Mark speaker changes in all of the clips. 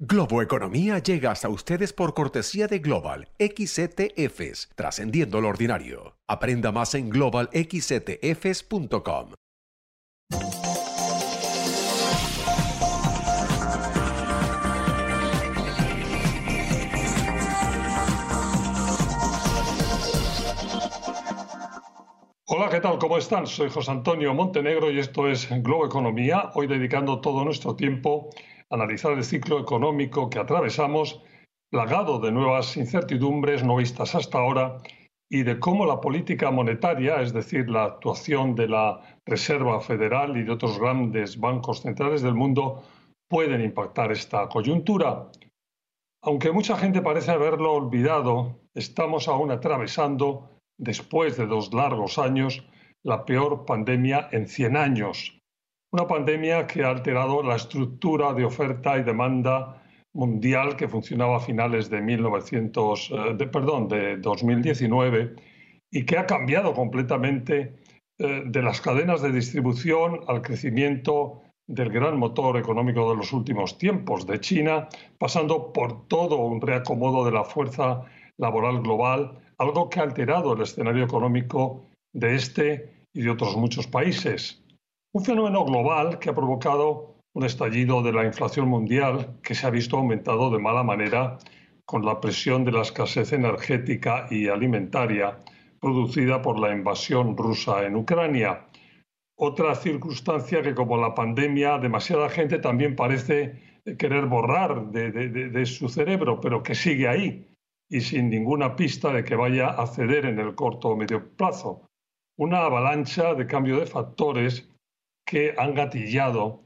Speaker 1: Globo Economía llega hasta ustedes por cortesía de Global XETFs, trascendiendo lo ordinario. Aprenda más en globalxetfs.com.
Speaker 2: Hola, ¿qué tal? ¿Cómo están? Soy José Antonio Montenegro y esto es Globo Economía, hoy dedicando todo nuestro tiempo analizar el ciclo económico que atravesamos, plagado de nuevas incertidumbres no vistas hasta ahora, y de cómo la política monetaria, es decir, la actuación de la Reserva Federal y de otros grandes bancos centrales del mundo, pueden impactar esta coyuntura. Aunque mucha gente parece haberlo olvidado, estamos aún atravesando, después de dos largos años, la peor pandemia en 100 años, una pandemia que ha alterado la estructura de oferta y demanda mundial que funcionaba a finales de, 1900, eh, perdón, de 2019 y que ha cambiado completamente eh, de las cadenas de distribución al crecimiento del gran motor económico de los últimos tiempos de China, pasando por todo un reacomodo de la fuerza laboral global, algo que ha alterado el escenario económico de este y de otros muchos países. Un fenómeno global que ha provocado un estallido de la inflación mundial que se ha visto aumentado de mala manera con la presión de la escasez energética y alimentaria producida por la invasión rusa en Ucrania. Otra circunstancia que como la pandemia demasiada gente también parece querer borrar de, de, su cerebro, pero que sigue ahí y sin ninguna pista de que vaya a ceder en el corto o medio plazo. Una avalancha de cambio de factores que han gatillado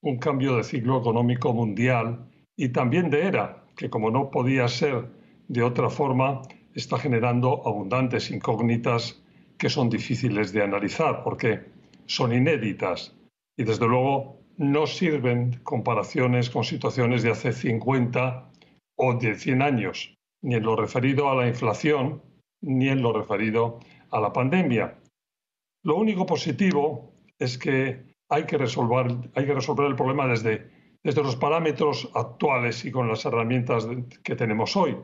Speaker 2: un cambio de ciclo económico mundial y también de era, que como no podía ser de otra forma, está generando abundantes incógnitas que son difíciles de analizar porque son inéditas y desde luego no sirven comparaciones con situaciones de hace 50 o de 100 años, ni en lo referido a la inflación, ni en lo referido a la pandemia. Lo único positivo es que hay que resolver, el problema desde, desde los parámetros actuales y con las herramientas que tenemos hoy.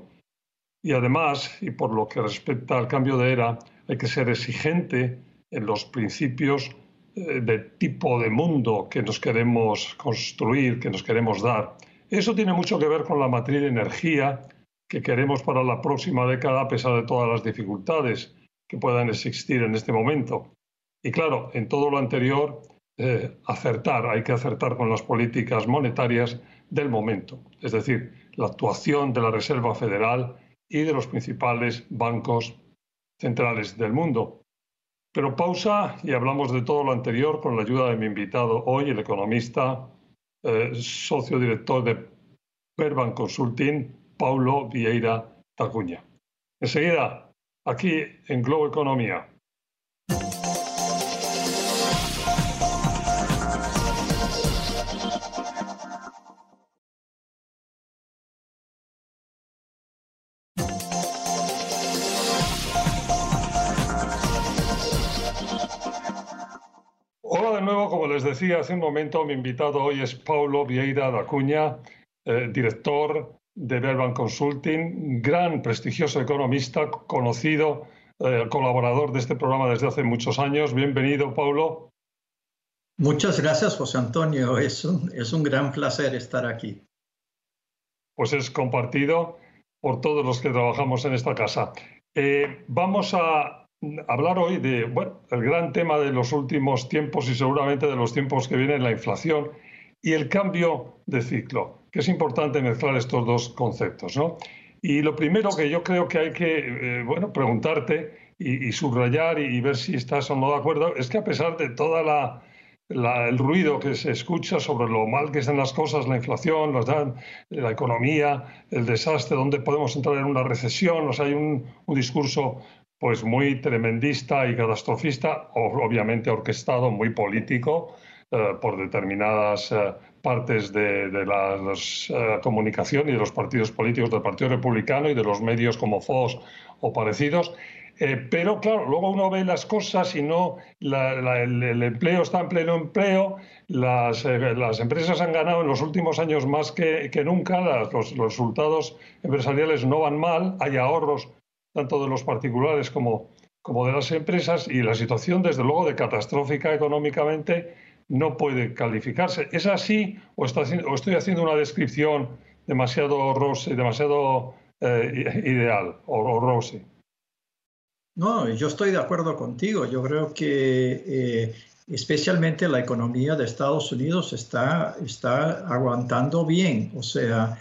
Speaker 2: Y además, y por lo que respecta al cambio de era, hay que ser exigente en los principios eh, de tipo de mundo que nos queremos construir, que nos queremos dar. Eso tiene mucho que ver con la matriz de energía que queremos para la próxima década, a pesar de todas las dificultades que puedan existir en este momento. Y claro, en todo lo anterior, eh, acertar, hay que acertar con las políticas monetarias del momento, es decir, la actuación de la Reserva Federal y de los principales bancos centrales del mundo. Pero pausa y hablamos de todo lo anterior con la ayuda de mi invitado hoy, el economista, eh, socio director de Perban Consulting, Paulo Vieira Tacuña. Enseguida, aquí en Globo Economía. Nuevo, como les decía hace un momento, mi invitado hoy es Paulo Vieira da Cunha, eh, director de Verban Consulting, gran prestigioso economista, conocido, eh, colaborador de este programa desde hace muchos años. Bienvenido, Paulo.
Speaker 3: Muchas gracias, José Antonio. Es un, es un gran placer estar aquí.
Speaker 2: Pues es compartido por todos los que trabajamos en esta casa. Eh, vamos a hablar hoy de, bueno, el gran tema de los últimos tiempos y seguramente de los tiempos que vienen, la inflación y el cambio de ciclo, que es importante mezclar estos dos conceptos, ¿no? Y lo primero que yo creo que hay que, eh, bueno, preguntarte y, subrayar y, ver si estás o no de acuerdo, es que a pesar de toda la, el ruido que se escucha sobre lo mal que están las cosas, la inflación, la economía, el desastre, donde podemos entrar en una recesión, o sea, hay un, un discurso pues muy tremendista y catastrofista, obviamente orquestado, muy político eh, por determinadas eh, partes de, la eh, comunicación y de los partidos políticos del Partido Republicano y de los medios como Fox o parecidos. Eh, pero claro, luego uno ve las cosas y no, el, empleo está en pleno empleo, las, eh, las, empresas han ganado en los últimos años más que, nunca, los, los, resultados empresariales no van mal, hay ahorros tanto de los particulares como, como de las empresas y la situación, desde luego, de catastrófica económicamente no puede calificarse. ¿Es así o, estoy haciendo una descripción demasiado demasiado eh, ideal o, o rosy?
Speaker 3: No, yo estoy de acuerdo contigo. Yo creo que eh, especialmente la economía de Estados Unidos está, está aguantando bien. O sea,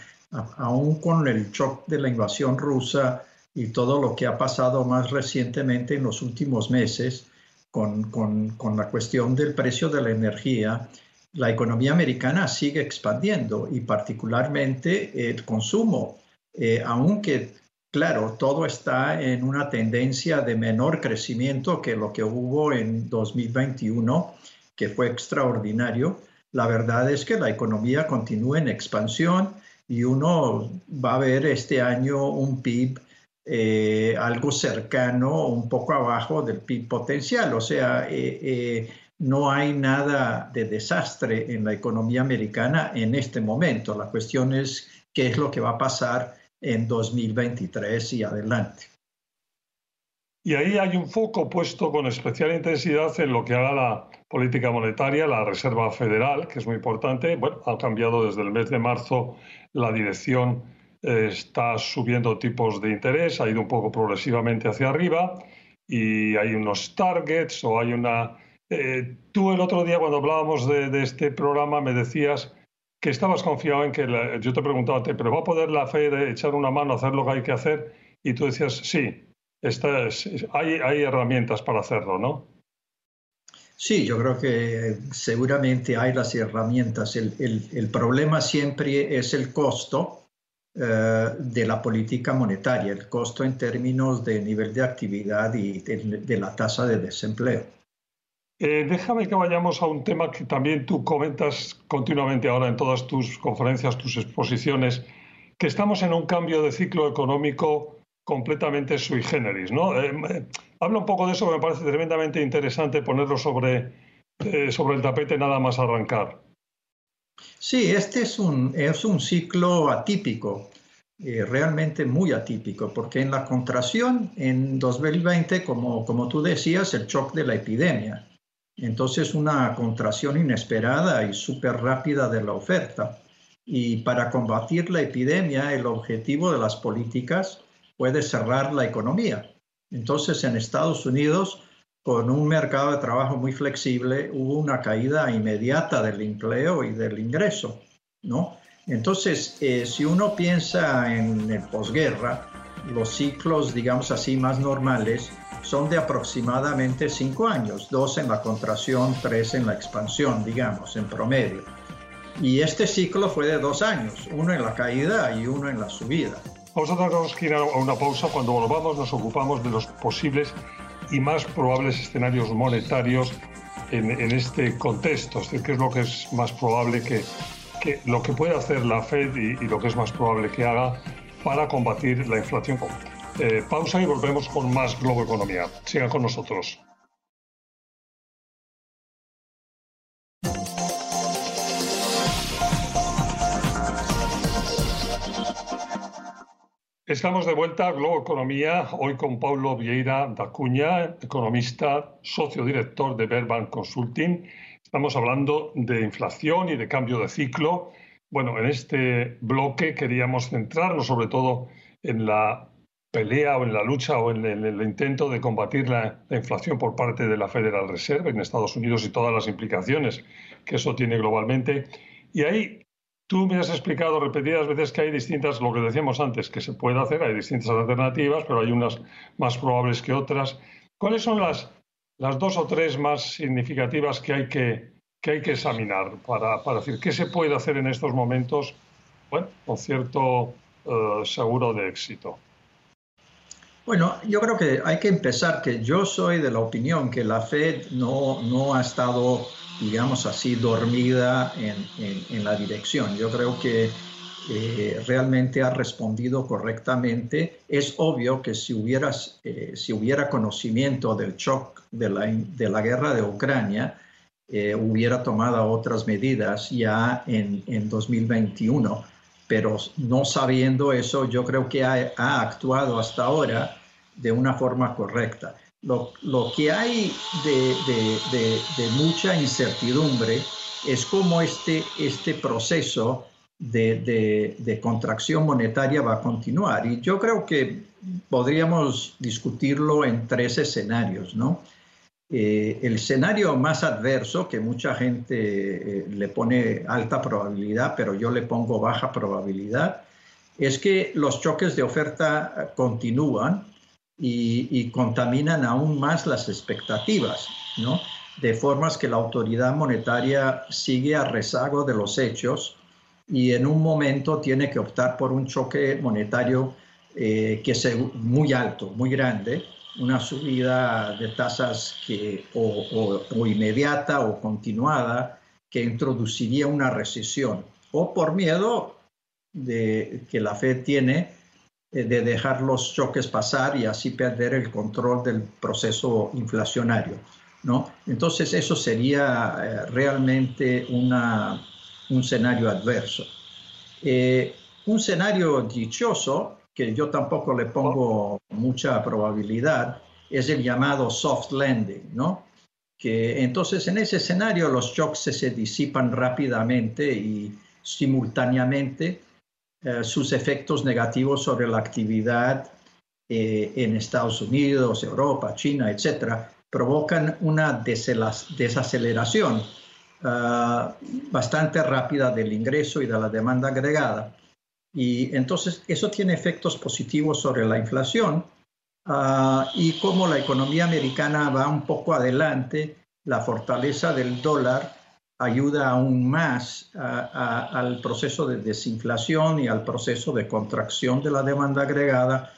Speaker 3: aún con el shock de la invasión rusa y todo lo que ha pasado más recientemente en los últimos meses con, con, con la cuestión del precio de la energía, la economía americana sigue expandiendo y particularmente el consumo. Eh, aunque Claro, todo está en una tendencia de menor crecimiento que lo que hubo en 2021, que fue extraordinario. La verdad es que la economía continúa en expansión y uno va a ver este año un PIB eh, algo cercano, un poco abajo del PIB potencial. O sea, eh, eh, no hay nada de desastre en la economía americana en este momento. La cuestión es qué es lo que va a pasar en 2023 y adelante.
Speaker 2: Y ahí hay un foco puesto con especial intensidad en lo que haga la política monetaria, la Reserva Federal, que es muy importante. Bueno, ha cambiado desde el mes de marzo la dirección, está subiendo tipos de interés, ha ido un poco progresivamente hacia arriba y hay unos targets o hay una... Eh, tú el otro día cuando hablábamos de este programa me decías que estabas confiado en que, yo te preguntaba, ¿pero va a poder la Fed echar una mano, hacer lo que hay que hacer? Y tú decías, sí, hay, hay herramientas para hacerlo, ¿no?
Speaker 3: Sí, yo creo que seguramente hay las herramientas. El, el, problema siempre es el costo de la política monetaria, el costo en términos de nivel de actividad y de la tasa de desempleo.
Speaker 2: Eh, déjame que vayamos a un tema que también tú comentas continuamente ahora en todas tus conferencias, tus exposiciones, que estamos en un cambio de ciclo económico completamente sui generis. ¿no? Eh, eh, habla un poco de eso, me parece tremendamente interesante ponerlo sobre, sobre el tapete nada más arrancar.
Speaker 3: Sí, este es un, es un ciclo atípico, realmente muy atípico, porque en la contracción en 2020, como, como tú decías, el shock de la epidemia entonces, una contracción inesperada y súper rápida de la oferta. Y para combatir la epidemia, el objetivo de las políticas puede cerrar la economía. Entonces, en Estados Unidos, con un mercado de trabajo muy flexible, hubo una caída inmediata del empleo y del ingreso, ¿no? Entonces, eh, si uno piensa en el posguerra, los ciclos, digamos así, más normales, son de aproximadamente cinco años, dos en la contracción, tres en la expansión, digamos, en promedio. Y este ciclo fue de dos años, uno en la caída y uno en la subida.
Speaker 2: Vamos a darnos que ir a una pausa. Cuando volvamos nos ocupamos de los posibles y más probables escenarios monetarios en, este contexto. Es decir, qué es lo que es más probable que, que lo que puede hacer la Fed y, y, lo que es más probable que haga para combatir la inflación. Eh, pausa y volvemos con más Globo Economía. Sigan con nosotros. Estamos de vuelta a Globo Economía, hoy con Paulo Vieira da Cunha, economista, socio director de Verban Consulting. Estamos hablando de inflación y de cambio de ciclo. Bueno, en este bloque queríamos centrarnos sobre todo en la pelea o en la lucha o en el, intento de combatir la, inflación por parte de la Federal Reserve en Estados Unidos y todas las implicaciones que eso tiene globalmente. Y ahí tú me has explicado repetidas veces que hay distintas, lo que decíamos antes, que se puede hacer, hay distintas alternativas, pero hay unas más probables que otras. ¿Cuáles son las, dos o tres más significativas que hay que, que, hay que examinar para, para decir qué se puede hacer en estos momentos con cierto eh, seguro de éxito?
Speaker 3: Bueno, yo creo que hay que empezar que yo soy de la opinión que la Fed no, no ha estado, digamos así, dormida en, en, la dirección. Yo creo que eh, realmente ha respondido correctamente. Es obvio que si, hubieras, eh, si hubiera conocimiento del shock de la, de la guerra de Ucrania, eh, hubiera tomado otras medidas ya en, en, 2021. Pero no sabiendo eso, yo creo que ha, actuado hasta ahora de una forma correcta. Lo, lo que hay de, de, de, mucha incertidumbre es cómo este, este proceso de, contracción monetaria va a continuar. Y yo creo que podríamos discutirlo en tres escenarios, ¿no? Eh, el escenario más adverso, que mucha gente eh, le pone alta probabilidad, pero yo le pongo baja probabilidad, es que los choques de oferta continúan y, y contaminan aún más las expectativas, ¿no? De formas que la autoridad monetaria sigue a rezago de los hechos y en un momento tiene que optar por un choque monetario eh, que sea muy alto, muy grande, una subida de tasas que, o, inmediata o continuada que introduciría una recesión, o por miedo de, que la Fed tiene eh, de dejar los choques pasar y así perder el control del proceso inflacionario. ¿no? Entonces eso sería eh, realmente una, un escenario adverso. Eh, un escenario dichoso, que yo tampoco le pongo mucha probabilidad, es el llamado soft landing, ¿no? Que entonces en ese escenario los shocks se disipan rápidamente y simultáneamente eh, sus efectos negativos sobre la actividad eh, en Estados Unidos, Europa, China, etcétera, provocan una desaceleración Ah, bastante rápida del ingreso y de la demanda agregada. Y entonces eso tiene efectos positivos sobre la inflación ah, y como la economía americana va un poco adelante, la fortaleza del dólar ayuda aún más al proceso de desinflación y al proceso de contracción de la demanda agregada,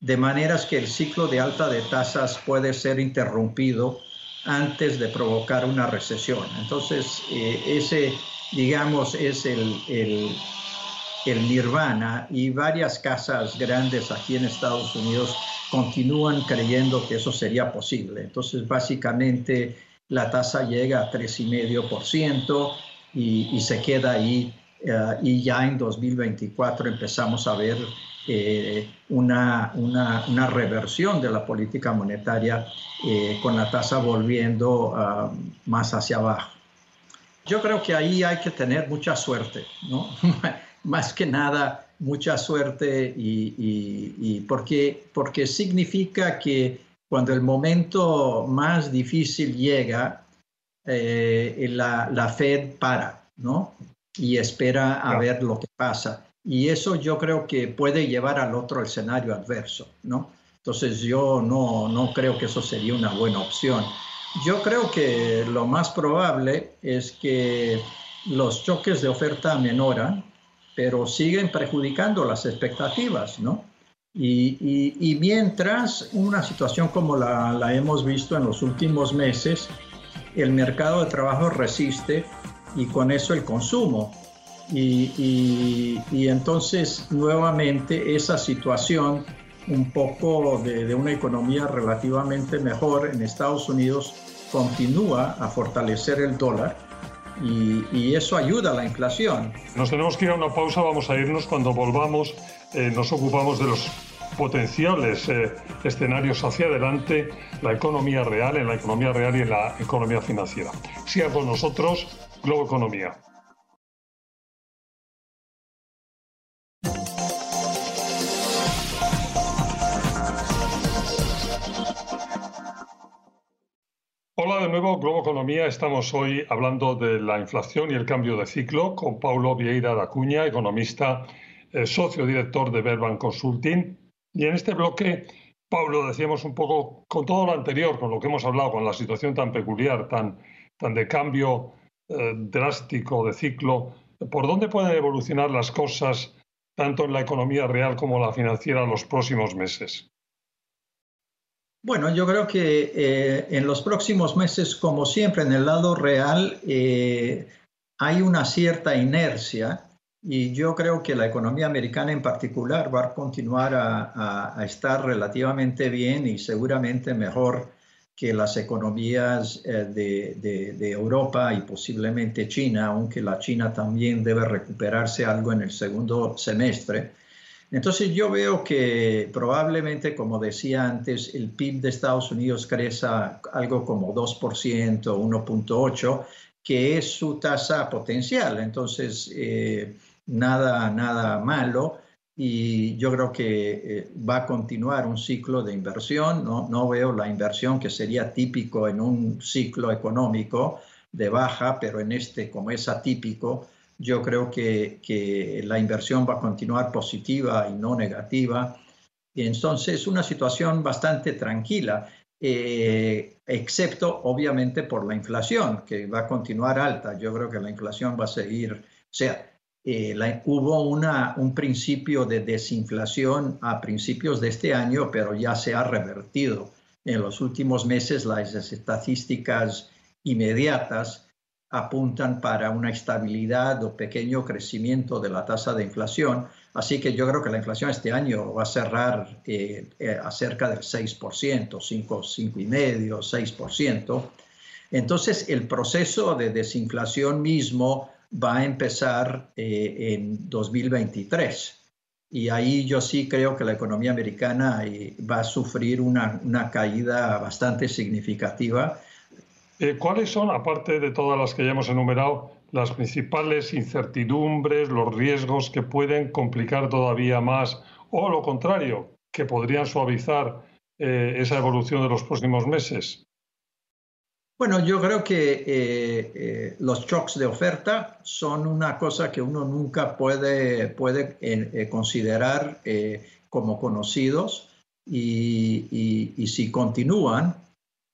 Speaker 3: de maneras que el ciclo de alta de tasas puede ser interrumpido antes de provocar una recesión. Entonces, eh, ese, digamos, es el, el, nirvana y varias casas grandes aquí en Estados Unidos continúan creyendo que eso sería posible. Entonces, básicamente, la tasa llega a 3,5% y, y se queda ahí eh, y ya en 2024 empezamos a ver eh, una, una, una, reversión de la política monetaria eh, con la tasa volviendo ah, más hacia abajo. Yo creo que ahí hay que tener mucha suerte, ¿no? más que nada mucha suerte y, y, porque, porque significa que cuando el momento más difícil llega, eh, la, la Fed para, ¿no? Y espera a ver lo que pasa y eso yo creo que puede llevar al otro escenario adverso, ¿no? Entonces yo no, no creo que eso sería una buena opción. Yo creo que lo más probable es que los choques de oferta menoran, pero siguen perjudicando las expectativas, ¿no? Y, y, y mientras una situación como la, la hemos visto en los últimos meses, el mercado de trabajo resiste y con eso el consumo. Y, entonces nuevamente esa situación un poco de, una economía relativamente mejor en Estados Unidos continúa a fortalecer el dólar y, eso ayuda a la inflación.
Speaker 2: Nos tenemos que ir a una pausa, vamos a irnos cuando volvamos, eh, nos ocupamos de los potenciales eh, escenarios hacia adelante, la economía real, en la economía real y en la economía financiera. Siga con nosotros, Globo Economía. Estamos hoy hablando de la inflación y el cambio de ciclo con Paulo Vieira da Cuña, economista, eh, socio director de Verban Consulting. Y en este bloque, Paulo, decíamos un poco con todo lo anterior, con lo que hemos hablado, con la situación tan peculiar, tan, tan de cambio eh, drástico de ciclo, ¿por dónde pueden evolucionar las cosas tanto en la economía real como la financiera en los próximos meses?
Speaker 3: Bueno, yo creo que eh, en los próximos meses, como siempre, en el lado real, eh, hay una cierta inercia Y yo creo que la economía americana en particular va a continuar a, estar relativamente bien y seguramente mejor que las economías eh, de, de, Europa y posiblemente China, aunque la China también debe recuperarse algo en el segundo semestre. Entonces yo veo que probablemente, como decía antes, el PIB de Estados Unidos crezca algo como 2%, 1.8%, que es su tasa potencial. Entonces, eh, nada, nada malo y yo creo que eh, va a continuar un ciclo de inversión. No, no veo la inversión que sería típico en un ciclo económico de baja, pero en este, como es atípico, yo creo que, que la inversión va a continuar positiva y no negativa. Y entonces, una situación bastante tranquila. Eh, excepto obviamente por la inflación, que va a continuar alta. Yo creo que la inflación va a seguir, o sea, eh, hubo una, un principio de desinflación a principios de este año, pero ya se ha revertido. En los últimos meses las estadísticas inmediatas apuntan para una estabilidad o pequeño crecimiento de la tasa de inflación. Así que yo creo que la inflación este año va a cerrar eh, eh, a cerca del 6%, 5, 5,5%, 6%. Entonces, el proceso de desinflación mismo va a empezar eh, en 2023. Y ahí yo sí creo que la economía americana va a sufrir una, una caída bastante significativa
Speaker 2: eh, ¿Cuáles son, aparte de todas las que ya hemos enumerado, las principales incertidumbres, los riesgos que pueden complicar todavía más o lo contrario, que podrían suavizar eh, esa evolución de los próximos meses?
Speaker 3: Bueno, yo creo que eh, los shocks de oferta son una cosa que uno nunca puede, puede considerar como conocidos y, si continúan,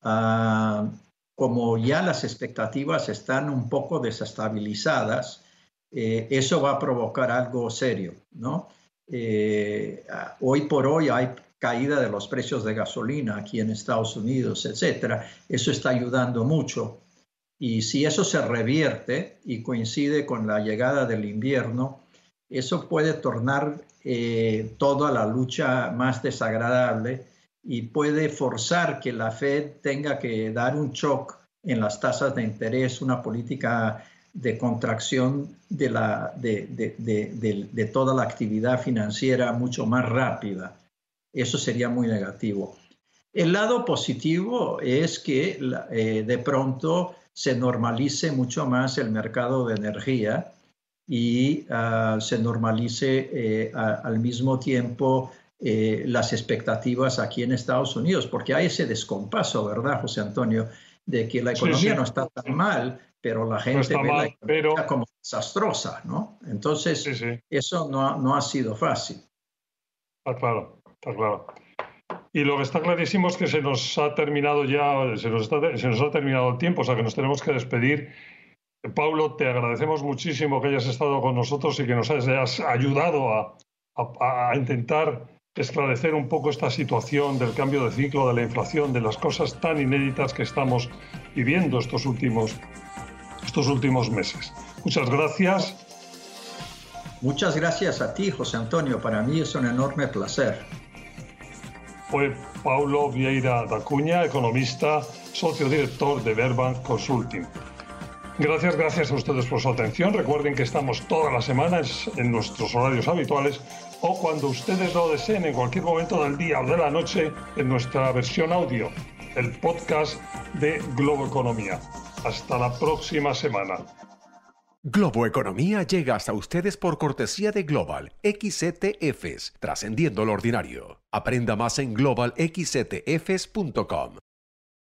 Speaker 3: ah, como ya las expectativas están un poco desestabilizadas, eh, eso va a provocar algo serio, ¿no? Eh, hoy por hoy hay caída de los precios de gasolina aquí en Estados Unidos, etcétera. Eso está ayudando mucho. Y si eso se revierte y coincide con la llegada del invierno, eso puede tornar eh, toda la lucha más desagradable y puede forzar que la Fed tenga que dar un shock en las tasas de interés, una política de contracción de, la, de, toda la actividad financiera mucho más rápida. Eso sería muy negativo. El lado positivo es que eh, de pronto se normalice mucho más el mercado de energía y ah, se normalice eh, al mismo tiempo eh, las expectativas aquí en Estados Unidos, porque hay ese descompaso, ¿verdad, José Antonio? De que la economía no está tan mal, pero la gente ve la economía como desastrosa, ¿no? Entonces, eso no, no, ha sido fácil.
Speaker 2: Está claro, está claro. Y lo que está clarísimo es que se nos ha terminado ya, se nos, se nos ha terminado el tiempo, o sea que nos tenemos que despedir. Pablo, te agradecemos muchísimo que hayas estado con nosotros y que nos hayas ayudado a, a, a intentar esclarecer un poco esta situación del cambio de ciclo, de la inflación, de las cosas tan inéditas que estamos viviendo estos últimos, estos últimos meses. Muchas gracias.
Speaker 3: Muchas gracias a ti, José Antonio. Para mí es un enorme placer.
Speaker 2: Fue Paulo Vieira da Cunha, economista, socio director de Verbank Consulting. Gracias, gracias a ustedes por su atención. Recuerden que estamos todas las semanas en nuestros horarios habituales o cuando ustedes lo deseen en cualquier momento del día o de la noche en nuestra versión audio, el podcast de Globo Economía. Hasta la próxima semana.
Speaker 1: Globo Economía llega hasta ustedes por cortesía de Global XTFs, trascendiendo lo ordinario. Aprenda más en globalxtfs.com.